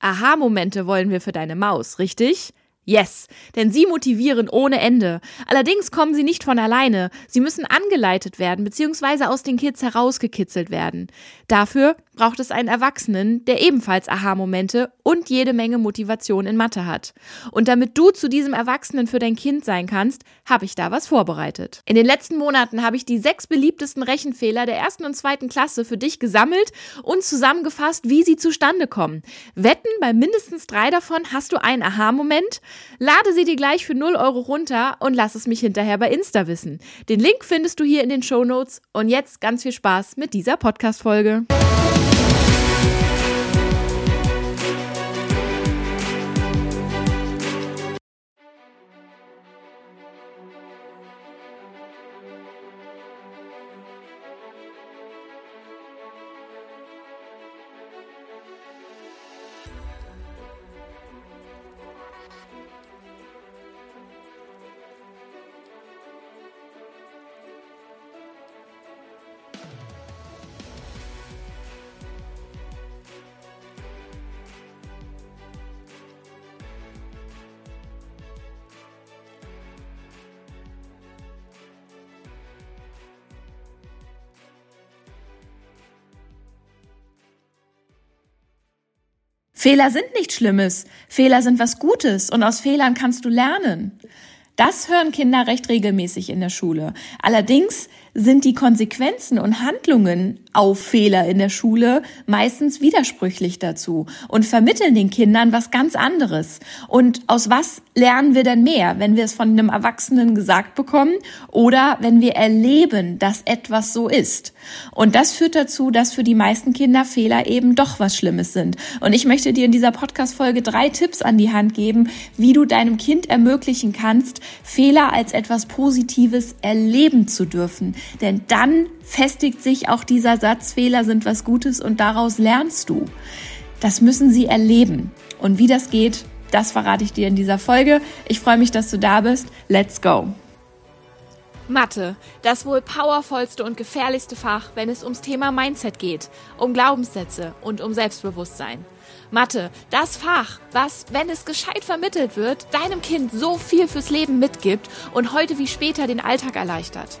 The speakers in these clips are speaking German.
Aha-Momente wollen wir für deine Maus, richtig? Yes, denn sie motivieren ohne Ende. Allerdings kommen sie nicht von alleine. Sie müssen angeleitet werden bzw. aus den Kids herausgekitzelt werden. Dafür braucht es einen Erwachsenen, der ebenfalls Aha-Momente und jede Menge Motivation in Mathe hat. Und damit du zu diesem Erwachsenen für dein Kind sein kannst, habe ich da was vorbereitet. In den letzten Monaten habe ich die sechs beliebtesten Rechenfehler der ersten und zweiten Klasse für dich gesammelt und zusammengefasst, wie sie zustande kommen. Wetten, bei mindestens drei davon hast du einen Aha-Moment? Lade sie dir gleich für 0 Euro runter und lass es mich hinterher bei Insta wissen. Den Link findest du hier in den Show Notes und jetzt ganz viel Spaß mit dieser Podcast-Folge. Fehler sind nichts Schlimmes. Fehler sind was Gutes und aus Fehlern kannst du lernen. Das hören Kinder recht regelmäßig in der Schule. Allerdings sind die Konsequenzen und Handlungen auf Fehler in der Schule meistens widersprüchlich dazu und vermitteln den Kindern was ganz anderes. Und aus was lernen wir denn mehr, wenn wir es von einem Erwachsenen gesagt bekommen oder wenn wir erleben, dass etwas so ist? Und das führt dazu, dass für die meisten Kinder Fehler eben doch was Schlimmes sind. Und ich möchte dir in dieser Podcast-Folge drei Tipps an die Hand geben, wie du deinem Kind ermöglichen kannst, Fehler als etwas Positives erleben zu dürfen. Denn dann festigt sich auch dieser Satz, Fehler sind was Gutes und daraus lernst du. Das müssen sie erleben. Und wie das geht, das verrate ich dir in dieser Folge. Ich freue mich, dass du da bist. Let's go! Mathe, das wohl powervollste und gefährlichste Fach, wenn es ums Thema Mindset geht, um Glaubenssätze und um Selbstbewusstsein. Mathe, das Fach, was, wenn es gescheit vermittelt wird, deinem Kind so viel fürs Leben mitgibt und heute wie später den Alltag erleichtert.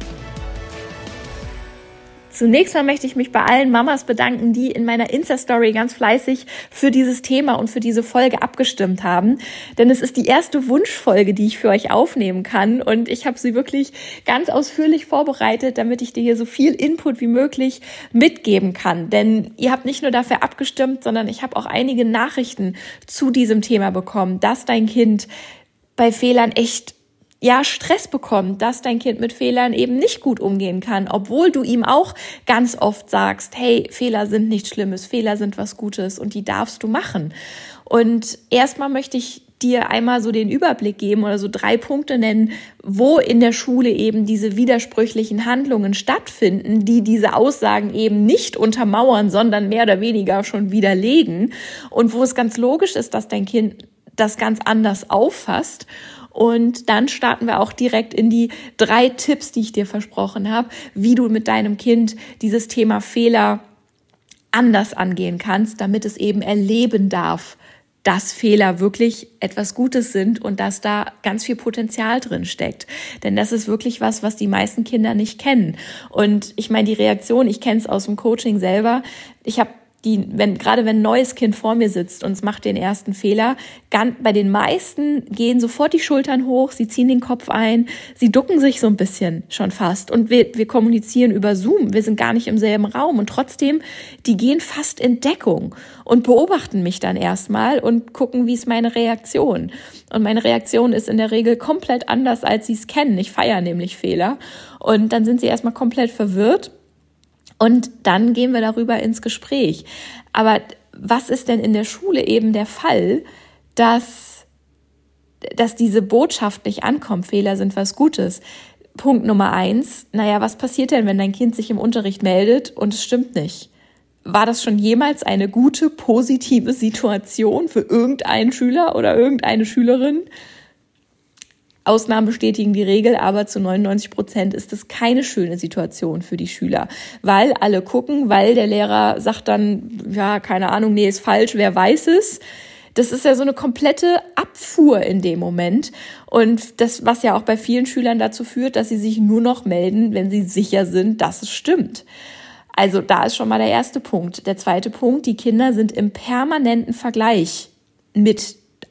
Zunächst mal möchte ich mich bei allen Mamas bedanken, die in meiner Insta-Story ganz fleißig für dieses Thema und für diese Folge abgestimmt haben. Denn es ist die erste Wunschfolge, die ich für euch aufnehmen kann. Und ich habe sie wirklich ganz ausführlich vorbereitet, damit ich dir hier so viel Input wie möglich mitgeben kann. Denn ihr habt nicht nur dafür abgestimmt, sondern ich habe auch einige Nachrichten zu diesem Thema bekommen, dass dein Kind bei Fehlern echt ja Stress bekommt, dass dein Kind mit Fehlern eben nicht gut umgehen kann, obwohl du ihm auch ganz oft sagst, hey, Fehler sind nichts Schlimmes, Fehler sind was Gutes und die darfst du machen. Und erstmal möchte ich dir einmal so den Überblick geben oder so drei Punkte nennen, wo in der Schule eben diese widersprüchlichen Handlungen stattfinden, die diese Aussagen eben nicht untermauern, sondern mehr oder weniger schon widerlegen und wo es ganz logisch ist, dass dein Kind das ganz anders auffasst und dann starten wir auch direkt in die drei Tipps, die ich dir versprochen habe, wie du mit deinem Kind dieses Thema Fehler anders angehen kannst, damit es eben erleben darf, dass Fehler wirklich etwas Gutes sind und dass da ganz viel Potenzial drin steckt. Denn das ist wirklich was, was die meisten Kinder nicht kennen. Und ich meine, die Reaktion, ich kenne es aus dem Coaching selber. Ich habe die, wenn, gerade wenn ein neues Kind vor mir sitzt und es macht den ersten Fehler, ganz, bei den meisten gehen sofort die Schultern hoch, sie ziehen den Kopf ein, sie ducken sich so ein bisschen schon fast. Und wir, wir kommunizieren über Zoom, wir sind gar nicht im selben Raum und trotzdem, die gehen fast in Deckung und beobachten mich dann erstmal und gucken, wie ist meine Reaktion. Und meine Reaktion ist in der Regel komplett anders, als sie es kennen. Ich feiere nämlich Fehler. Und dann sind sie erstmal komplett verwirrt und dann gehen wir darüber ins Gespräch. Aber was ist denn in der Schule eben der Fall, dass dass diese Botschaft nicht ankommt, Fehler sind was Gutes. Punkt Nummer eins, naja, was passiert denn, wenn dein Kind sich im Unterricht meldet und es stimmt nicht? War das schon jemals eine gute, positive Situation für irgendeinen Schüler oder irgendeine Schülerin? Ausnahmen bestätigen die Regel, aber zu 99 Prozent ist es keine schöne Situation für die Schüler, weil alle gucken, weil der Lehrer sagt dann, ja, keine Ahnung, nee, ist falsch, wer weiß es. Das ist ja so eine komplette Abfuhr in dem Moment. Und das, was ja auch bei vielen Schülern dazu führt, dass sie sich nur noch melden, wenn sie sicher sind, dass es stimmt. Also da ist schon mal der erste Punkt. Der zweite Punkt, die Kinder sind im permanenten Vergleich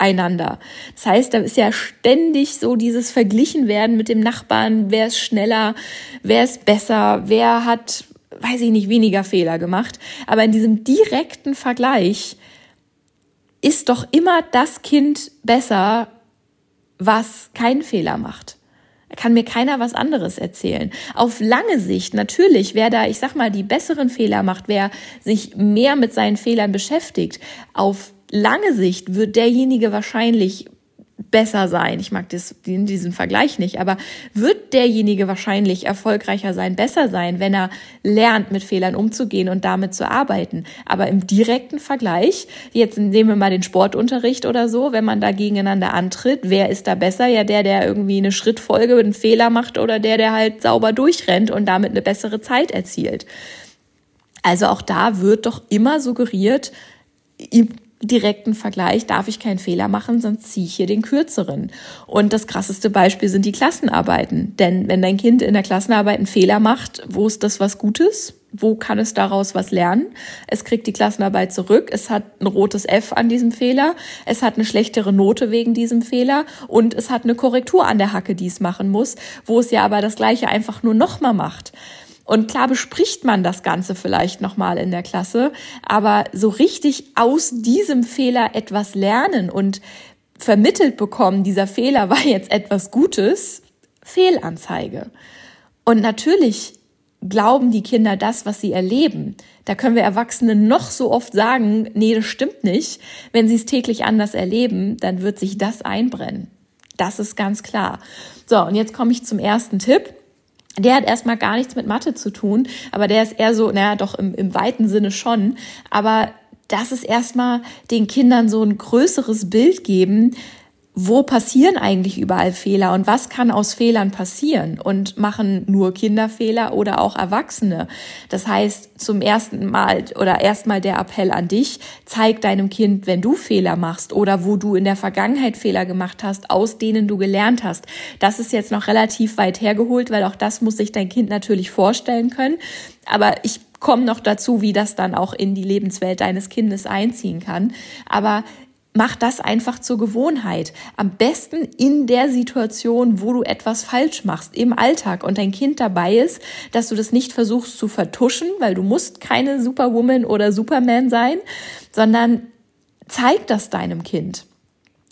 miteinander. Das heißt, da ist ja ständig so dieses Verglichen werden mit dem Nachbarn, wer ist schneller, wer ist besser, wer hat, weiß ich nicht, weniger Fehler gemacht. Aber in diesem direkten Vergleich ist doch immer das Kind besser, was keinen Fehler macht. Kann mir keiner was anderes erzählen. Auf lange Sicht, natürlich, wer da, ich sag mal, die besseren Fehler macht, wer sich mehr mit seinen Fehlern beschäftigt, auf lange Sicht wird derjenige wahrscheinlich besser sein. Ich mag das, diesen Vergleich nicht, aber wird derjenige wahrscheinlich erfolgreicher sein, besser sein, wenn er lernt, mit Fehlern umzugehen und damit zu arbeiten. Aber im direkten Vergleich, jetzt nehmen wir mal den Sportunterricht oder so, wenn man da gegeneinander antritt, wer ist da besser? Ja, der, der irgendwie eine Schrittfolge, einen Fehler macht oder der, der halt sauber durchrennt und damit eine bessere Zeit erzielt. Also auch da wird doch immer suggeriert, direkten Vergleich darf ich keinen Fehler machen, sonst ziehe ich hier den kürzeren. Und das krasseste Beispiel sind die Klassenarbeiten. Denn wenn dein Kind in der Klassenarbeit einen Fehler macht, wo ist das was Gutes? Wo kann es daraus was lernen? Es kriegt die Klassenarbeit zurück. Es hat ein rotes F an diesem Fehler. Es hat eine schlechtere Note wegen diesem Fehler. Und es hat eine Korrektur an der Hacke, die es machen muss, wo es ja aber das Gleiche einfach nur nochmal macht. Und klar bespricht man das Ganze vielleicht nochmal in der Klasse, aber so richtig aus diesem Fehler etwas lernen und vermittelt bekommen, dieser Fehler war jetzt etwas Gutes, Fehlanzeige. Und natürlich glauben die Kinder das, was sie erleben. Da können wir Erwachsene noch so oft sagen, nee, das stimmt nicht. Wenn sie es täglich anders erleben, dann wird sich das einbrennen. Das ist ganz klar. So, und jetzt komme ich zum ersten Tipp. Der hat erstmal gar nichts mit Mathe zu tun, aber der ist eher so, naja, doch im, im weiten Sinne schon. Aber das ist erstmal den Kindern so ein größeres Bild geben, wo passieren eigentlich überall Fehler und was kann aus Fehlern passieren und machen nur Kinder Fehler oder auch Erwachsene. Das heißt, zum ersten Mal oder erstmal der Appell an dich, zeig deinem Kind, wenn du Fehler machst oder wo du in der Vergangenheit Fehler gemacht hast, aus denen du gelernt hast. Das ist jetzt noch relativ weit hergeholt, weil auch das muss sich dein Kind natürlich vorstellen können. Aber ich komme noch dazu, wie das dann auch in die Lebenswelt deines Kindes einziehen kann. Aber Mach das einfach zur Gewohnheit. Am besten in der Situation, wo du etwas falsch machst, im Alltag und dein Kind dabei ist, dass du das nicht versuchst zu vertuschen, weil du musst keine Superwoman oder Superman sein, sondern zeig das deinem Kind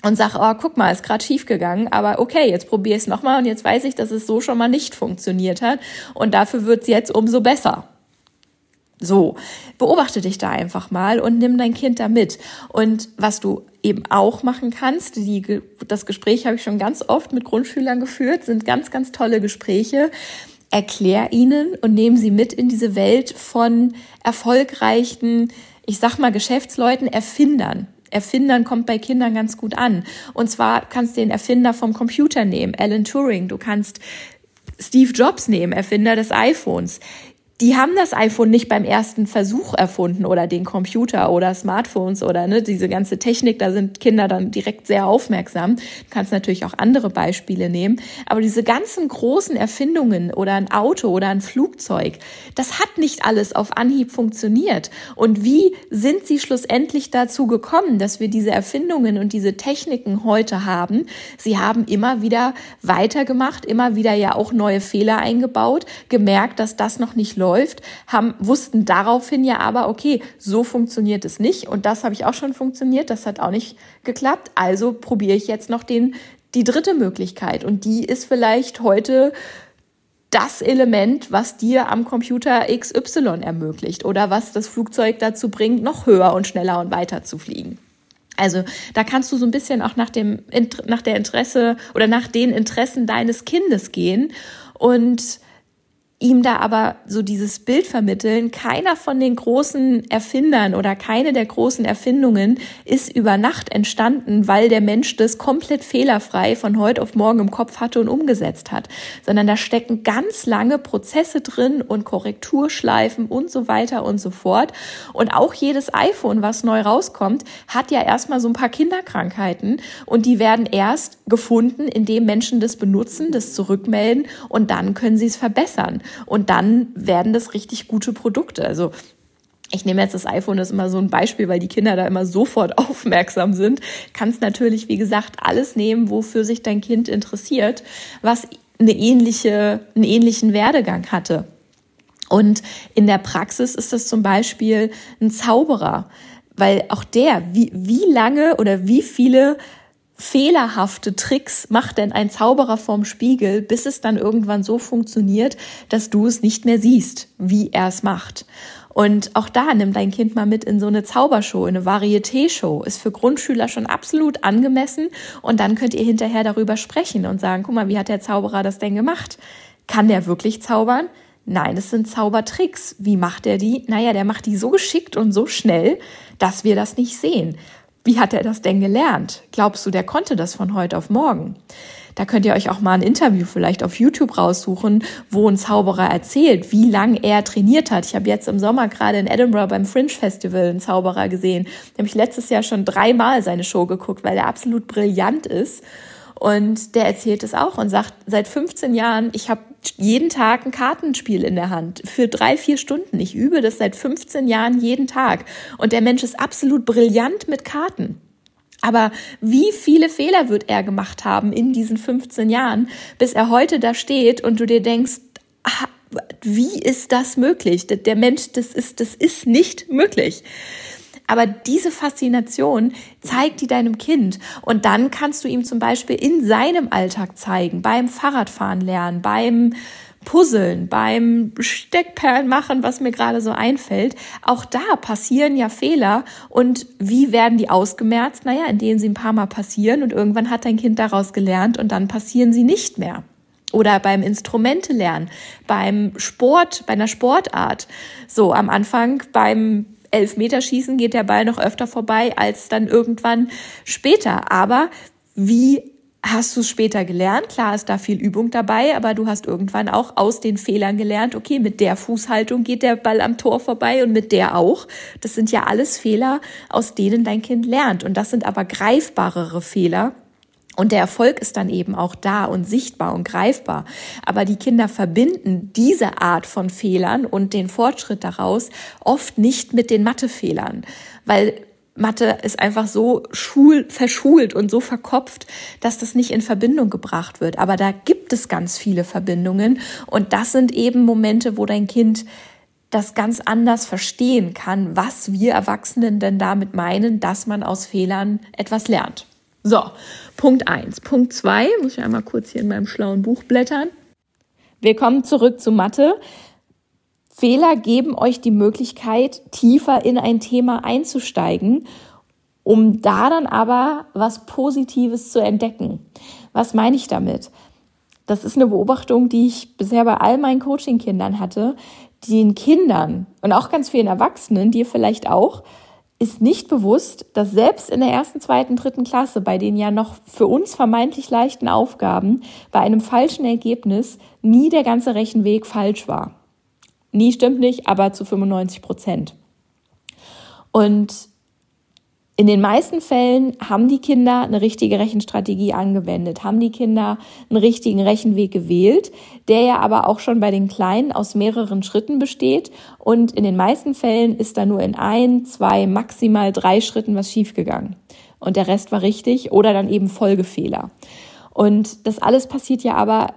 und sag, oh, guck mal, ist gerade schief gegangen, aber okay, jetzt probier es nochmal und jetzt weiß ich, dass es so schon mal nicht funktioniert hat und dafür wird's jetzt umso besser. So, beobachte dich da einfach mal und nimm dein Kind da mit. Und was du eben auch machen kannst, die, das Gespräch habe ich schon ganz oft mit Grundschülern geführt, sind ganz, ganz tolle Gespräche. Erklär ihnen und nehmen sie mit in diese Welt von erfolgreichen, ich sag mal, Geschäftsleuten, Erfindern. Erfindern kommt bei Kindern ganz gut an. Und zwar kannst du den Erfinder vom Computer nehmen, Alan Turing. Du kannst Steve Jobs nehmen, Erfinder des iPhones die haben das iPhone nicht beim ersten Versuch erfunden oder den Computer oder Smartphones oder ne, diese ganze Technik, da sind Kinder dann direkt sehr aufmerksam. Du kannst natürlich auch andere Beispiele nehmen, aber diese ganzen großen Erfindungen oder ein Auto oder ein Flugzeug, das hat nicht alles auf Anhieb funktioniert. Und wie sind sie schlussendlich dazu gekommen, dass wir diese Erfindungen und diese Techniken heute haben? Sie haben immer wieder weitergemacht, immer wieder ja auch neue Fehler eingebaut, gemerkt, dass das noch nicht läuft läuft, haben, wussten daraufhin ja aber, okay, so funktioniert es nicht. Und das habe ich auch schon funktioniert, das hat auch nicht geklappt, also probiere ich jetzt noch den, die dritte Möglichkeit. Und die ist vielleicht heute das Element, was dir am Computer XY ermöglicht oder was das Flugzeug dazu bringt, noch höher und schneller und weiter zu fliegen. Also da kannst du so ein bisschen auch nach dem nach der Interesse oder nach den Interessen deines Kindes gehen. Und ihm da aber so dieses Bild vermitteln, keiner von den großen Erfindern oder keine der großen Erfindungen ist über Nacht entstanden, weil der Mensch das komplett fehlerfrei von heute auf morgen im Kopf hatte und umgesetzt hat, sondern da stecken ganz lange Prozesse drin und Korrekturschleifen und so weiter und so fort. Und auch jedes iPhone, was neu rauskommt, hat ja erstmal so ein paar Kinderkrankheiten und die werden erst gefunden, indem Menschen das benutzen, das zurückmelden und dann können sie es verbessern. Und dann werden das richtig gute Produkte. Also ich nehme jetzt das iPhone, das ist immer so ein Beispiel, weil die Kinder da immer sofort aufmerksam sind. Kannst natürlich, wie gesagt, alles nehmen, wofür sich dein Kind interessiert, was eine ähnliche, einen ähnlichen Werdegang hatte. Und in der Praxis ist das zum Beispiel ein Zauberer, weil auch der, wie, wie lange oder wie viele fehlerhafte Tricks macht denn ein Zauberer vorm Spiegel, bis es dann irgendwann so funktioniert, dass du es nicht mehr siehst, wie er es macht. Und auch da nimm dein Kind mal mit in so eine Zaubershow, eine Varieté-Show. Ist für Grundschüler schon absolut angemessen. Und dann könnt ihr hinterher darüber sprechen und sagen, guck mal, wie hat der Zauberer das denn gemacht? Kann der wirklich zaubern? Nein, es sind Zaubertricks. Wie macht er die? Naja, der macht die so geschickt und so schnell, dass wir das nicht sehen. Wie hat er das denn gelernt? Glaubst du, der konnte das von heute auf morgen? Da könnt ihr euch auch mal ein Interview vielleicht auf YouTube raussuchen, wo ein Zauberer erzählt, wie lange er trainiert hat. Ich habe jetzt im Sommer gerade in Edinburgh beim Fringe Festival einen Zauberer gesehen. Da ich letztes Jahr schon dreimal seine Show geguckt, weil er absolut brillant ist. Und der erzählt es auch und sagt, seit 15 Jahren, ich habe jeden Tag ein Kartenspiel in der Hand für drei, vier Stunden. Ich übe das seit 15 Jahren jeden Tag. Und der Mensch ist absolut brillant mit Karten. Aber wie viele Fehler wird er gemacht haben in diesen 15 Jahren, bis er heute da steht und du dir denkst, ah, wie ist das möglich? Der Mensch, das ist, das ist nicht möglich. Aber diese Faszination zeigt die deinem Kind. Und dann kannst du ihm zum Beispiel in seinem Alltag zeigen, beim Fahrradfahren lernen, beim Puzzeln, beim Steckperlen machen, was mir gerade so einfällt. Auch da passieren ja Fehler. Und wie werden die ausgemerzt? Naja, indem sie ein paar Mal passieren und irgendwann hat dein Kind daraus gelernt und dann passieren sie nicht mehr. Oder beim Instrumente lernen, beim Sport, bei einer Sportart. So, am Anfang beim Elfmeterschießen geht der Ball noch öfter vorbei als dann irgendwann später. Aber wie hast du es später gelernt? Klar ist da viel Übung dabei, aber du hast irgendwann auch aus den Fehlern gelernt, okay, mit der Fußhaltung geht der Ball am Tor vorbei und mit der auch. Das sind ja alles Fehler, aus denen dein Kind lernt. Und das sind aber greifbarere Fehler, und der Erfolg ist dann eben auch da und sichtbar und greifbar. Aber die Kinder verbinden diese Art von Fehlern und den Fortschritt daraus oft nicht mit den Mathefehlern, weil Mathe ist einfach so schul verschult und so verkopft, dass das nicht in Verbindung gebracht wird. Aber da gibt es ganz viele Verbindungen und das sind eben Momente, wo dein Kind das ganz anders verstehen kann, was wir Erwachsenen denn damit meinen, dass man aus Fehlern etwas lernt. So, Punkt eins. Punkt zwei muss ich einmal kurz hier in meinem schlauen Buch blättern. Wir kommen zurück zu Mathe. Fehler geben euch die Möglichkeit, tiefer in ein Thema einzusteigen, um da dann aber was Positives zu entdecken. Was meine ich damit? Das ist eine Beobachtung, die ich bisher bei all meinen Coaching-Kindern hatte, den Kindern und auch ganz vielen Erwachsenen, dir vielleicht auch, ist nicht bewusst, dass selbst in der ersten, zweiten, dritten Klasse bei den ja noch für uns vermeintlich leichten Aufgaben bei einem falschen Ergebnis nie der ganze Rechenweg falsch war. Nie stimmt nicht, aber zu 95 Prozent. Und in den meisten Fällen haben die Kinder eine richtige Rechenstrategie angewendet, haben die Kinder einen richtigen Rechenweg gewählt, der ja aber auch schon bei den Kleinen aus mehreren Schritten besteht. Und in den meisten Fällen ist da nur in ein, zwei, maximal drei Schritten was schiefgegangen. Und der Rest war richtig oder dann eben Folgefehler. Und das alles passiert ja aber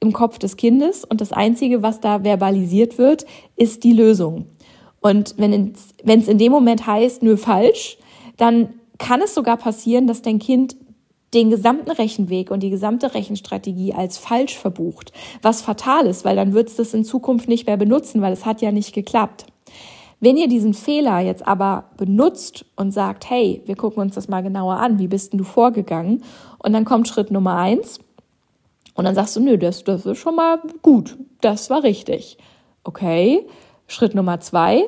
im Kopf des Kindes und das Einzige, was da verbalisiert wird, ist die Lösung. Und wenn es in dem Moment heißt, nö, falsch, dann kann es sogar passieren, dass dein Kind den gesamten Rechenweg und die gesamte Rechenstrategie als falsch verbucht, was fatal ist, weil dann wird es das in Zukunft nicht mehr benutzen, weil es hat ja nicht geklappt. Wenn ihr diesen Fehler jetzt aber benutzt und sagt, hey, wir gucken uns das mal genauer an, wie bist denn du vorgegangen? Und dann kommt Schritt Nummer eins und dann sagst du, nö, das, das ist schon mal gut, das war richtig. Okay, Schritt Nummer zwei,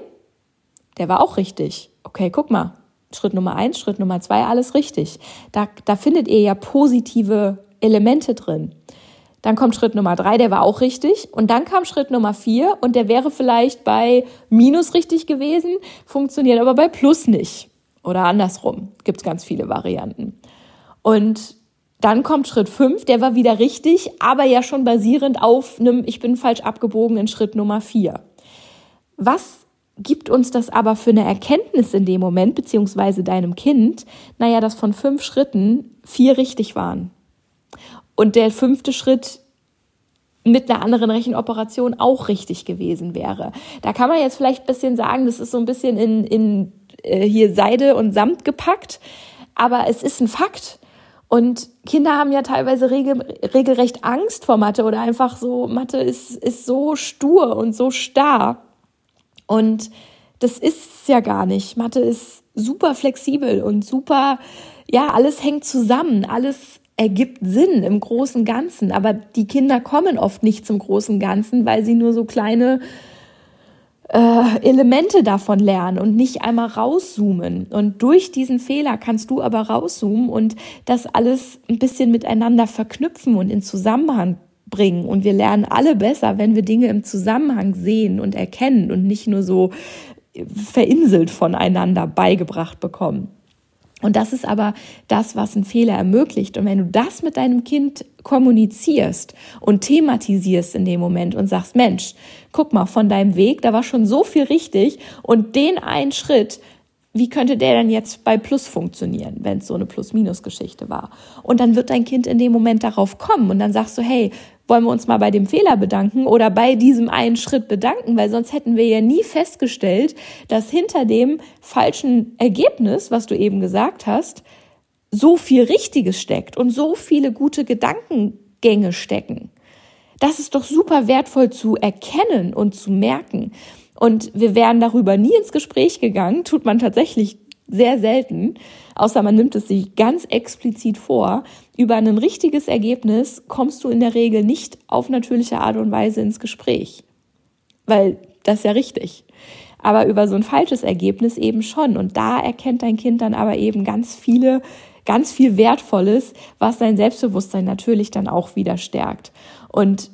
der war auch richtig. Okay, guck mal, Schritt Nummer eins, Schritt Nummer zwei, alles richtig. Da, da findet ihr ja positive Elemente drin. Dann kommt Schritt Nummer drei, der war auch richtig. Und dann kam Schritt Nummer vier und der wäre vielleicht bei Minus richtig gewesen, funktioniert aber bei Plus nicht. Oder andersrum. Gibt es ganz viele Varianten. Und dann kommt Schritt fünf, der war wieder richtig, aber ja schon basierend auf einem Ich bin falsch abgebogen in Schritt Nummer vier. Was gibt uns das aber für eine Erkenntnis in dem Moment, beziehungsweise deinem Kind? Naja, dass von fünf Schritten vier richtig waren und der fünfte Schritt mit einer anderen Rechenoperation auch richtig gewesen wäre. Da kann man jetzt vielleicht ein bisschen sagen, das ist so ein bisschen in, in äh, hier Seide und Samt gepackt, aber es ist ein Fakt. Und Kinder haben ja teilweise regel, regelrecht Angst vor Mathe oder einfach so, Mathe ist, ist so stur und so starr. Und das ist ja gar nicht. Mathe ist super flexibel und super, ja, alles hängt zusammen, alles ergibt Sinn im großen Ganzen. Aber die Kinder kommen oft nicht zum großen Ganzen, weil sie nur so kleine äh, Elemente davon lernen und nicht einmal rauszoomen. Und durch diesen Fehler kannst du aber rauszoomen und das alles ein bisschen miteinander verknüpfen und in Zusammenhang bringen. Und wir lernen alle besser, wenn wir Dinge im Zusammenhang sehen und erkennen und nicht nur so verinselt voneinander beigebracht bekommen. Und das ist aber das, was einen Fehler ermöglicht. Und wenn du das mit deinem Kind kommunizierst und thematisierst in dem Moment und sagst, Mensch, guck mal, von deinem Weg, da war schon so viel richtig und den einen Schritt, wie könnte der denn jetzt bei Plus funktionieren, wenn es so eine Plus-Minus-Geschichte war? Und dann wird dein Kind in dem Moment darauf kommen und dann sagst du, hey, wollen wir uns mal bei dem Fehler bedanken oder bei diesem einen Schritt bedanken, weil sonst hätten wir ja nie festgestellt, dass hinter dem falschen Ergebnis, was du eben gesagt hast, so viel Richtiges steckt und so viele gute Gedankengänge stecken. Das ist doch super wertvoll zu erkennen und zu merken. Und wir wären darüber nie ins Gespräch gegangen, tut man tatsächlich sehr selten, außer man nimmt es sich ganz explizit vor. Über ein richtiges Ergebnis kommst du in der Regel nicht auf natürliche Art und Weise ins Gespräch, weil das ist ja richtig. Aber über so ein falsches Ergebnis eben schon. Und da erkennt dein Kind dann aber eben ganz viele, ganz viel Wertvolles, was dein Selbstbewusstsein natürlich dann auch wieder stärkt. Und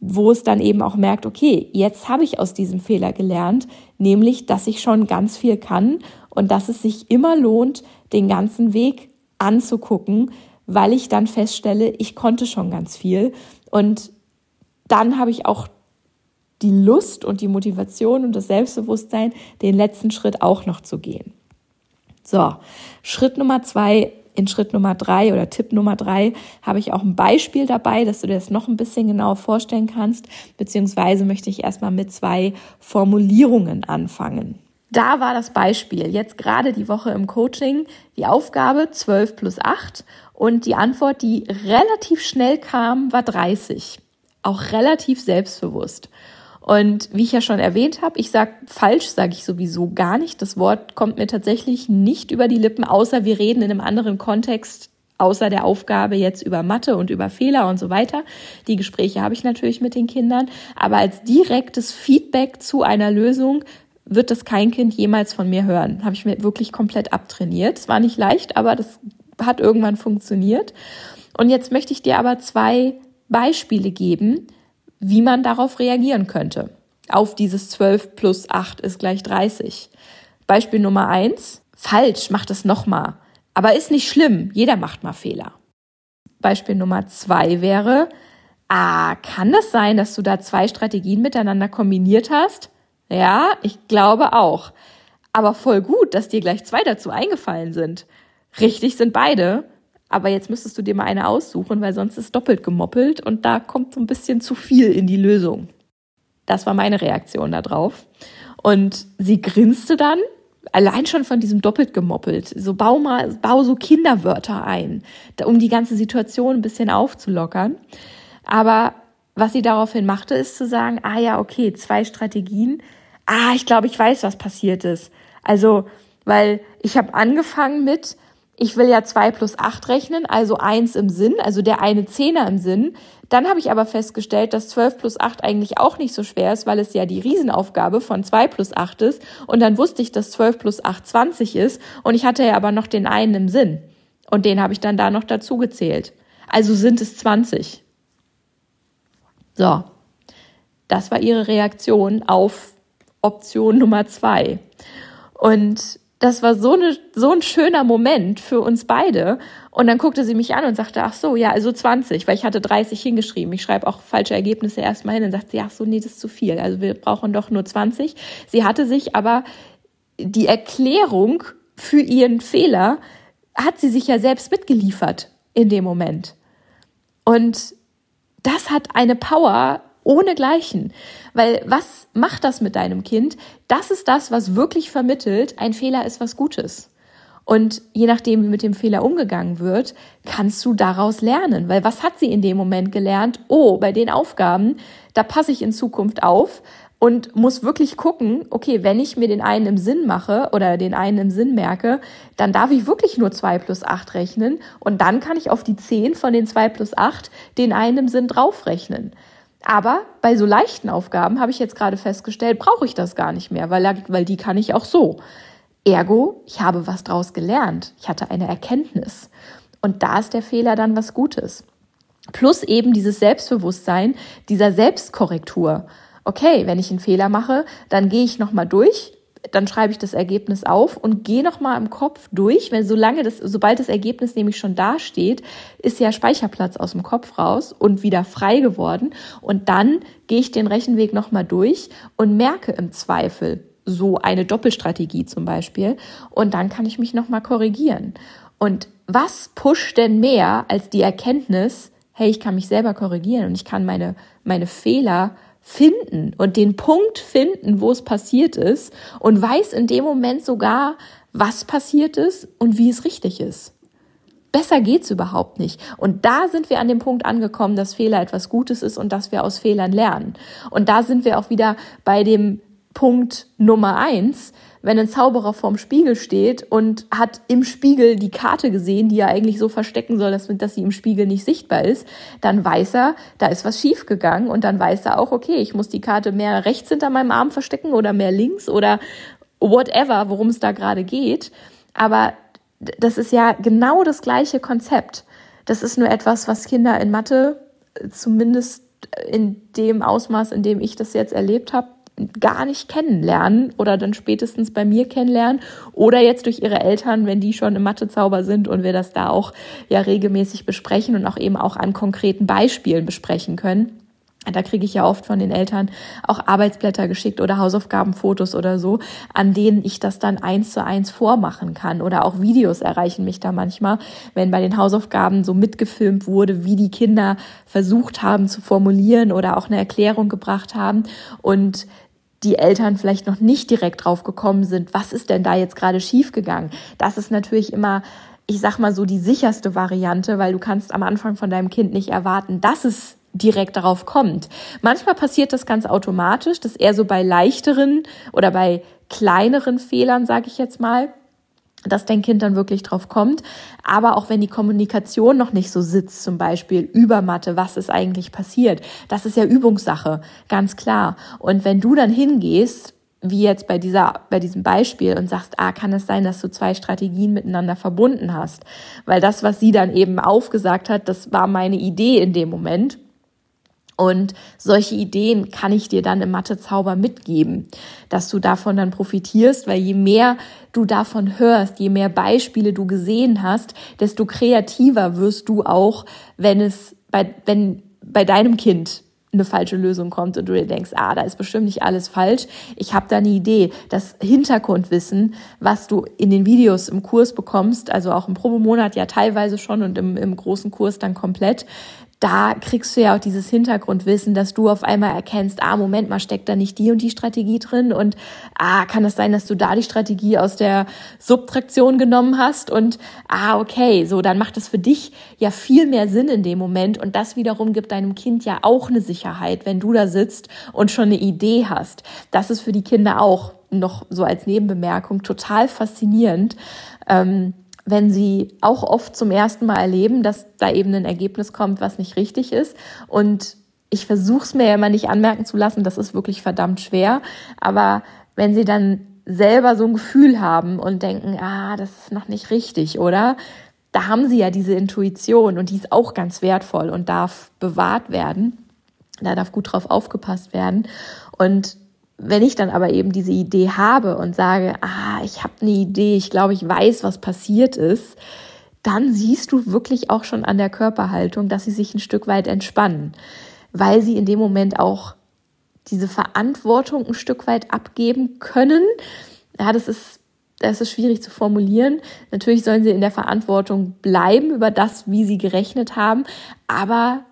wo es dann eben auch merkt, okay, jetzt habe ich aus diesem Fehler gelernt, nämlich, dass ich schon ganz viel kann und dass es sich immer lohnt, den ganzen Weg anzugucken, weil ich dann feststelle, ich konnte schon ganz viel und dann habe ich auch die Lust und die Motivation und das Selbstbewusstsein, den letzten Schritt auch noch zu gehen. So, Schritt Nummer zwei, in Schritt Nummer drei oder Tipp Nummer drei habe ich auch ein Beispiel dabei, dass du dir das noch ein bisschen genauer vorstellen kannst, beziehungsweise möchte ich erstmal mit zwei Formulierungen anfangen. Da war das Beispiel jetzt gerade die Woche im Coaching die Aufgabe 12 plus 8 und die Antwort, die relativ schnell kam, war 30. Auch relativ selbstbewusst. Und wie ich ja schon erwähnt habe, ich sag falsch, sage ich sowieso gar nicht. Das Wort kommt mir tatsächlich nicht über die Lippen, außer wir reden in einem anderen Kontext, außer der Aufgabe jetzt über Mathe und über Fehler und so weiter. Die Gespräche habe ich natürlich mit den Kindern, aber als direktes Feedback zu einer Lösung wird das kein Kind jemals von mir hören. Habe ich mir wirklich komplett abtrainiert. Es war nicht leicht, aber das hat irgendwann funktioniert. Und jetzt möchte ich dir aber zwei Beispiele geben, wie man darauf reagieren könnte. Auf dieses 12 plus 8 ist gleich 30. Beispiel Nummer eins: Falsch, mach das nochmal. Aber ist nicht schlimm, jeder macht mal Fehler. Beispiel Nummer zwei wäre, ah, kann das sein, dass du da zwei Strategien miteinander kombiniert hast? Ja, ich glaube auch. Aber voll gut, dass dir gleich zwei dazu eingefallen sind. Richtig sind beide. Aber jetzt müsstest du dir mal eine aussuchen, weil sonst ist doppelt gemoppelt und da kommt so ein bisschen zu viel in die Lösung. Das war meine Reaktion darauf. Und sie grinste dann, allein schon von diesem doppelt gemoppelt. So bau mal, bau so Kinderwörter ein, um die ganze Situation ein bisschen aufzulockern. Aber was sie daraufhin machte, ist zu sagen, ah ja, okay, zwei Strategien, ah, ich glaube, ich weiß, was passiert ist. Also, weil ich habe angefangen mit, ich will ja zwei plus acht rechnen, also eins im Sinn, also der eine Zehner im Sinn. Dann habe ich aber festgestellt, dass zwölf plus acht eigentlich auch nicht so schwer ist, weil es ja die Riesenaufgabe von zwei plus acht ist. Und dann wusste ich, dass zwölf plus acht zwanzig ist. Und ich hatte ja aber noch den einen im Sinn. Und den habe ich dann da noch dazu gezählt. Also sind es 20. So. Das war ihre Reaktion auf Option Nummer zwei. Und das war so, eine, so ein schöner Moment für uns beide. Und dann guckte sie mich an und sagte, ach so, ja, also 20, weil ich hatte 30 hingeschrieben. Ich schreibe auch falsche Ergebnisse erstmal hin. Dann sagt sie, ach so, nee, das ist zu viel. Also wir brauchen doch nur 20. Sie hatte sich aber die Erklärung für ihren Fehler, hat sie sich ja selbst mitgeliefert in dem Moment. Und das hat eine Power ohnegleichen. Weil was macht das mit deinem Kind? Das ist das, was wirklich vermittelt, ein Fehler ist was Gutes. Und je nachdem, wie mit dem Fehler umgegangen wird, kannst du daraus lernen. Weil was hat sie in dem Moment gelernt? Oh, bei den Aufgaben, da passe ich in Zukunft auf und muss wirklich gucken, okay, wenn ich mir den einen im Sinn mache oder den einen im Sinn merke, dann darf ich wirklich nur zwei plus acht rechnen und dann kann ich auf die zehn von den zwei plus acht den einen im Sinn draufrechnen. Aber bei so leichten Aufgaben habe ich jetzt gerade festgestellt, brauche ich das gar nicht mehr, weil, weil die kann ich auch so. Ergo, ich habe was draus gelernt. Ich hatte eine Erkenntnis. Und da ist der Fehler dann was Gutes. Plus eben dieses Selbstbewusstsein, dieser Selbstkorrektur. Okay, wenn ich einen Fehler mache, dann gehe ich nochmal durch, dann schreibe ich das Ergebnis auf und gehe nochmal im Kopf durch, wenn solange das, sobald das Ergebnis nämlich schon da steht, ist ja Speicherplatz aus dem Kopf raus und wieder frei geworden. Und dann gehe ich den Rechenweg nochmal durch und merke im Zweifel so eine Doppelstrategie zum Beispiel. Und dann kann ich mich nochmal korrigieren. Und was pusht denn mehr als die Erkenntnis, hey, ich kann mich selber korrigieren und ich kann meine, meine Fehler finden und den Punkt finden, wo es passiert ist und weiß in dem Moment sogar, was passiert ist und wie es richtig ist. Besser geht's überhaupt nicht. Und da sind wir an dem Punkt angekommen, dass Fehler etwas Gutes ist und dass wir aus Fehlern lernen. Und da sind wir auch wieder bei dem Punkt Nummer eins, wenn ein Zauberer vorm Spiegel steht und hat im Spiegel die Karte gesehen, die er eigentlich so verstecken soll, dass, dass sie im Spiegel nicht sichtbar ist, dann weiß er, da ist was schiefgegangen und dann weiß er auch, okay, ich muss die Karte mehr rechts hinter meinem Arm verstecken oder mehr links oder whatever, worum es da gerade geht. Aber das ist ja genau das gleiche Konzept. Das ist nur etwas, was Kinder in Mathe zumindest in dem Ausmaß, in dem ich das jetzt erlebt habe, gar nicht kennenlernen oder dann spätestens bei mir kennenlernen oder jetzt durch ihre Eltern, wenn die schon im Mathezauber sind und wir das da auch ja regelmäßig besprechen und auch eben auch an konkreten Beispielen besprechen können. Da kriege ich ja oft von den Eltern auch Arbeitsblätter geschickt oder Hausaufgabenfotos oder so, an denen ich das dann eins zu eins vormachen kann. Oder auch Videos erreichen mich da manchmal, wenn bei den Hausaufgaben so mitgefilmt wurde, wie die Kinder versucht haben zu formulieren oder auch eine Erklärung gebracht haben. Und die Eltern vielleicht noch nicht direkt drauf gekommen sind, was ist denn da jetzt gerade schiefgegangen? Das ist natürlich immer, ich sag mal so, die sicherste Variante, weil du kannst am Anfang von deinem Kind nicht erwarten, dass es direkt darauf kommt. Manchmal passiert das ganz automatisch, dass er so bei leichteren oder bei kleineren Fehlern, sage ich jetzt mal, dass dein Kind dann wirklich drauf kommt. Aber auch wenn die Kommunikation noch nicht so sitzt, zum Beispiel über Mathe, was ist eigentlich passiert, das ist ja Übungssache, ganz klar. Und wenn du dann hingehst, wie jetzt bei dieser, bei diesem Beispiel und sagst, ah, kann es sein, dass du zwei Strategien miteinander verbunden hast? Weil das, was sie dann eben aufgesagt hat, das war meine Idee in dem Moment. Und solche Ideen kann ich dir dann im Mathezauber mitgeben, dass du davon dann profitierst, weil je mehr du davon hörst, je mehr Beispiele du gesehen hast, desto kreativer wirst du auch, wenn es bei, wenn bei deinem Kind eine falsche Lösung kommt und du dir denkst, ah, da ist bestimmt nicht alles falsch. Ich habe da eine Idee. Das Hintergrundwissen, was du in den Videos im Kurs bekommst, also auch im Probemonat ja teilweise schon und im, im großen Kurs dann komplett, da kriegst du ja auch dieses Hintergrundwissen, dass du auf einmal erkennst, ah, Moment mal, steckt da nicht die und die Strategie drin und ah, kann das sein, dass du da die Strategie aus der Subtraktion genommen hast und ah, okay, so, dann macht es für dich ja viel mehr Sinn in dem Moment und das wiederum gibt deinem Kind ja auch eine Sicherheit, wenn du da sitzt und schon eine Idee hast. Das ist für die Kinder auch noch so als Nebenbemerkung total faszinierend. Ähm, wenn sie auch oft zum ersten Mal erleben, dass da eben ein Ergebnis kommt, was nicht richtig ist. Und ich versuche es mir ja immer nicht anmerken zu lassen, das ist wirklich verdammt schwer. Aber wenn sie dann selber so ein Gefühl haben und denken, ah, das ist noch nicht richtig, oder? Da haben sie ja diese Intuition und die ist auch ganz wertvoll und darf bewahrt werden. Da darf gut drauf aufgepasst werden. Und wenn ich dann aber eben diese Idee habe und sage, ah, ich habe eine Idee, ich glaube, ich weiß, was passiert ist, dann siehst du wirklich auch schon an der Körperhaltung, dass sie sich ein Stück weit entspannen, weil sie in dem Moment auch diese Verantwortung ein Stück weit abgeben können. Ja, das ist das ist schwierig zu formulieren. Natürlich sollen sie in der Verantwortung bleiben über das, wie sie gerechnet haben, aber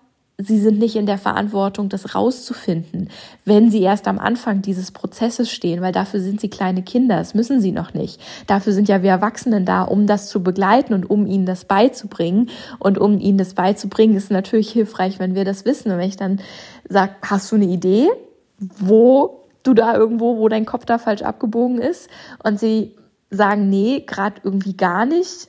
sie sind nicht in der Verantwortung, das rauszufinden, wenn sie erst am Anfang dieses Prozesses stehen, weil dafür sind sie kleine Kinder, das müssen sie noch nicht. Dafür sind ja wir Erwachsenen da, um das zu begleiten und um ihnen das beizubringen. Und um ihnen das beizubringen, ist natürlich hilfreich, wenn wir das wissen. Und wenn ich dann sage, hast du eine Idee, wo du da irgendwo, wo dein Kopf da falsch abgebogen ist? Und sie sagen, nee, gerade irgendwie gar nicht,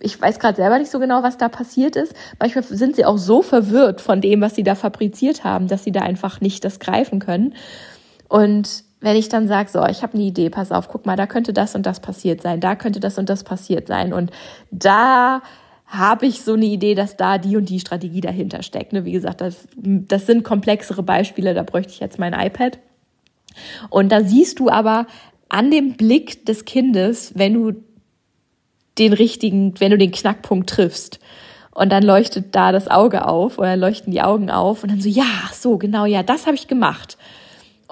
ich weiß gerade selber nicht so genau, was da passiert ist. Manchmal sind sie auch so verwirrt von dem, was sie da fabriziert haben, dass sie da einfach nicht das greifen können. Und wenn ich dann sage, so, ich habe eine Idee, pass auf, guck mal, da könnte das und das passiert sein, da könnte das und das passiert sein und da habe ich so eine Idee, dass da die und die Strategie dahinter steckt. Ne? Wie gesagt, das, das sind komplexere Beispiele, da bräuchte ich jetzt mein iPad. Und da siehst du aber an dem Blick des Kindes, wenn du den richtigen, wenn du den Knackpunkt triffst. Und dann leuchtet da das Auge auf oder leuchten die Augen auf und dann so, ja, so, genau, ja, das habe ich gemacht.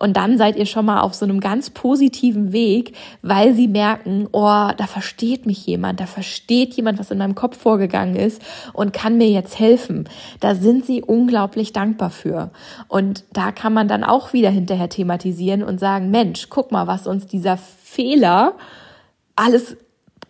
Und dann seid ihr schon mal auf so einem ganz positiven Weg, weil sie merken, oh, da versteht mich jemand, da versteht jemand, was in meinem Kopf vorgegangen ist und kann mir jetzt helfen. Da sind sie unglaublich dankbar für. Und da kann man dann auch wieder hinterher thematisieren und sagen, Mensch, guck mal, was uns dieser Fehler alles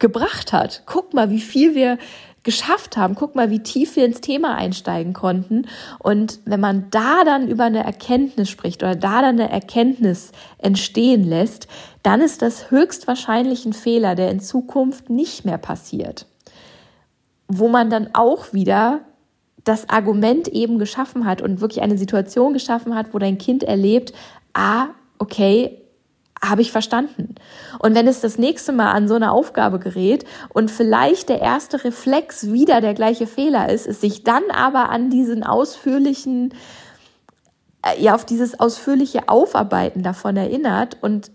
gebracht hat. Guck mal, wie viel wir geschafft haben. Guck mal, wie tief wir ins Thema einsteigen konnten. Und wenn man da dann über eine Erkenntnis spricht oder da dann eine Erkenntnis entstehen lässt, dann ist das höchstwahrscheinlich ein Fehler, der in Zukunft nicht mehr passiert. Wo man dann auch wieder das Argument eben geschaffen hat und wirklich eine Situation geschaffen hat, wo dein Kind erlebt, ah, okay, habe ich verstanden. Und wenn es das nächste Mal an so eine Aufgabe gerät und vielleicht der erste Reflex wieder der gleiche Fehler ist, es sich dann aber an diesen ausführlichen, äh, ja, auf dieses ausführliche Aufarbeiten davon erinnert und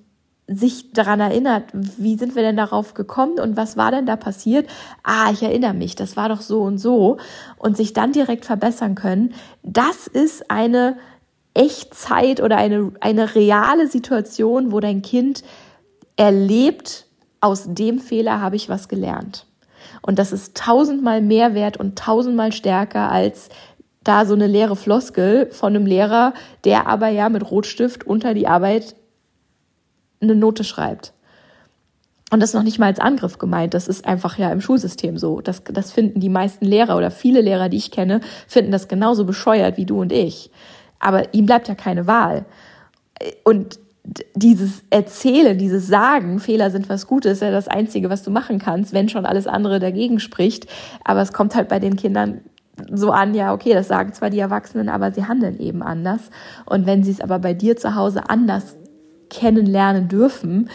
sich daran erinnert, wie sind wir denn darauf gekommen und was war denn da passiert? Ah, ich erinnere mich, das war doch so und so und sich dann direkt verbessern können. Das ist eine Echtzeit oder eine, eine reale Situation, wo dein Kind erlebt, aus dem Fehler habe ich was gelernt. Und das ist tausendmal mehr wert und tausendmal stärker als da so eine leere Floskel von einem Lehrer, der aber ja mit Rotstift unter die Arbeit eine Note schreibt. Und das ist noch nicht mal als Angriff gemeint. Das ist einfach ja im Schulsystem so. Das, das finden die meisten Lehrer oder viele Lehrer, die ich kenne, finden das genauso bescheuert wie du und ich. Aber ihm bleibt ja keine Wahl. Und dieses Erzählen, dieses Sagen, Fehler sind was Gutes, ist ja das Einzige, was du machen kannst, wenn schon alles andere dagegen spricht. Aber es kommt halt bei den Kindern so an, ja, okay, das sagen zwar die Erwachsenen, aber sie handeln eben anders. Und wenn sie es aber bei dir zu Hause anders kennenlernen dürfen,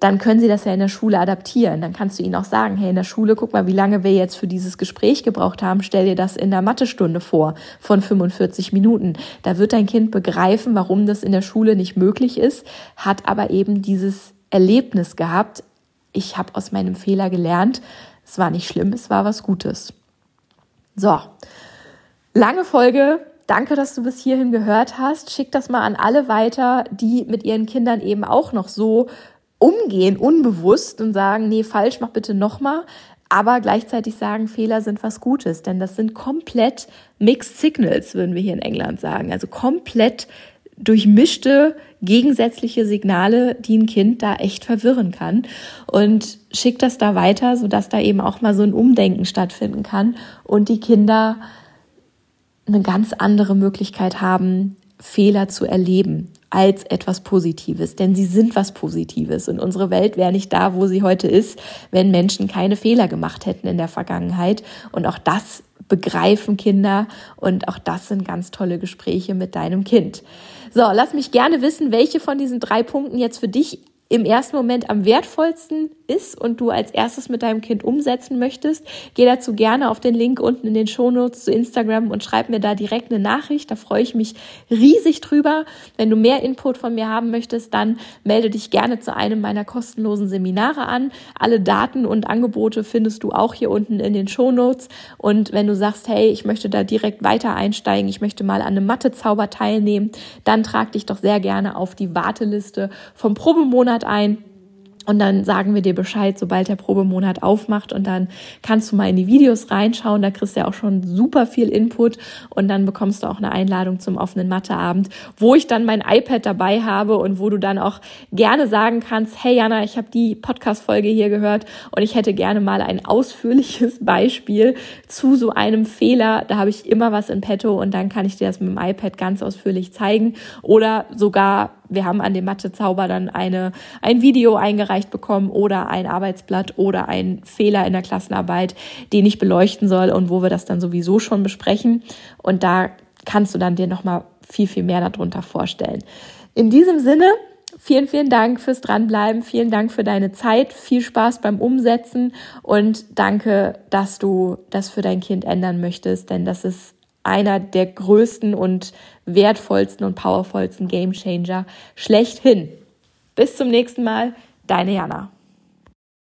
dann können sie das ja in der Schule adaptieren. Dann kannst du ihnen auch sagen, hey, in der Schule, guck mal, wie lange wir jetzt für dieses Gespräch gebraucht haben. Stell dir das in der Mathestunde vor von 45 Minuten. Da wird dein Kind begreifen, warum das in der Schule nicht möglich ist, hat aber eben dieses Erlebnis gehabt. Ich habe aus meinem Fehler gelernt. Es war nicht schlimm, es war was Gutes. So, lange Folge. Danke, dass du bis hierhin gehört hast. Schick das mal an alle weiter, die mit ihren Kindern eben auch noch so umgehen, unbewusst und sagen, nee, falsch, mach bitte nochmal. aber gleichzeitig sagen, Fehler sind was Gutes, denn das sind komplett Mixed Signals, würden wir hier in England sagen. Also komplett durchmischte gegensätzliche Signale, die ein Kind da echt verwirren kann. Und schickt das da weiter, sodass da eben auch mal so ein Umdenken stattfinden kann und die Kinder eine ganz andere Möglichkeit haben, Fehler zu erleben als etwas Positives, denn sie sind was Positives. Und unsere Welt wäre nicht da, wo sie heute ist, wenn Menschen keine Fehler gemacht hätten in der Vergangenheit. Und auch das begreifen Kinder. Und auch das sind ganz tolle Gespräche mit deinem Kind. So, lass mich gerne wissen, welche von diesen drei Punkten jetzt für dich im ersten Moment am wertvollsten ist und du als erstes mit deinem Kind umsetzen möchtest, geh dazu gerne auf den Link unten in den Shownotes zu Instagram und schreib mir da direkt eine Nachricht. Da freue ich mich riesig drüber. Wenn du mehr Input von mir haben möchtest, dann melde dich gerne zu einem meiner kostenlosen Seminare an. Alle Daten und Angebote findest du auch hier unten in den Shownotes. Und wenn du sagst, hey, ich möchte da direkt weiter einsteigen, ich möchte mal an einem Mathezauber teilnehmen, dann trag dich doch sehr gerne auf die Warteliste vom Probemonat ein. Und dann sagen wir dir Bescheid, sobald der Probemonat aufmacht. Und dann kannst du mal in die Videos reinschauen. Da kriegst du ja auch schon super viel Input. Und dann bekommst du auch eine Einladung zum offenen Matheabend, wo ich dann mein iPad dabei habe und wo du dann auch gerne sagen kannst, hey Jana, ich habe die Podcast-Folge hier gehört und ich hätte gerne mal ein ausführliches Beispiel zu so einem Fehler. Da habe ich immer was in petto und dann kann ich dir das mit dem iPad ganz ausführlich zeigen. Oder sogar wir haben an dem Mathezauber dann eine, ein Video eingereicht bekommen oder ein Arbeitsblatt oder ein Fehler in der Klassenarbeit, den ich beleuchten soll und wo wir das dann sowieso schon besprechen. Und da kannst du dann dir nochmal viel, viel mehr darunter vorstellen. In diesem Sinne, Vielen, vielen Dank fürs Dranbleiben. Vielen Dank für deine Zeit. Viel Spaß beim Umsetzen und danke, dass du das für dein Kind ändern möchtest, denn das ist einer der größten und wertvollsten und powervollsten Game Changer schlechthin. Bis zum nächsten Mal, deine Jana.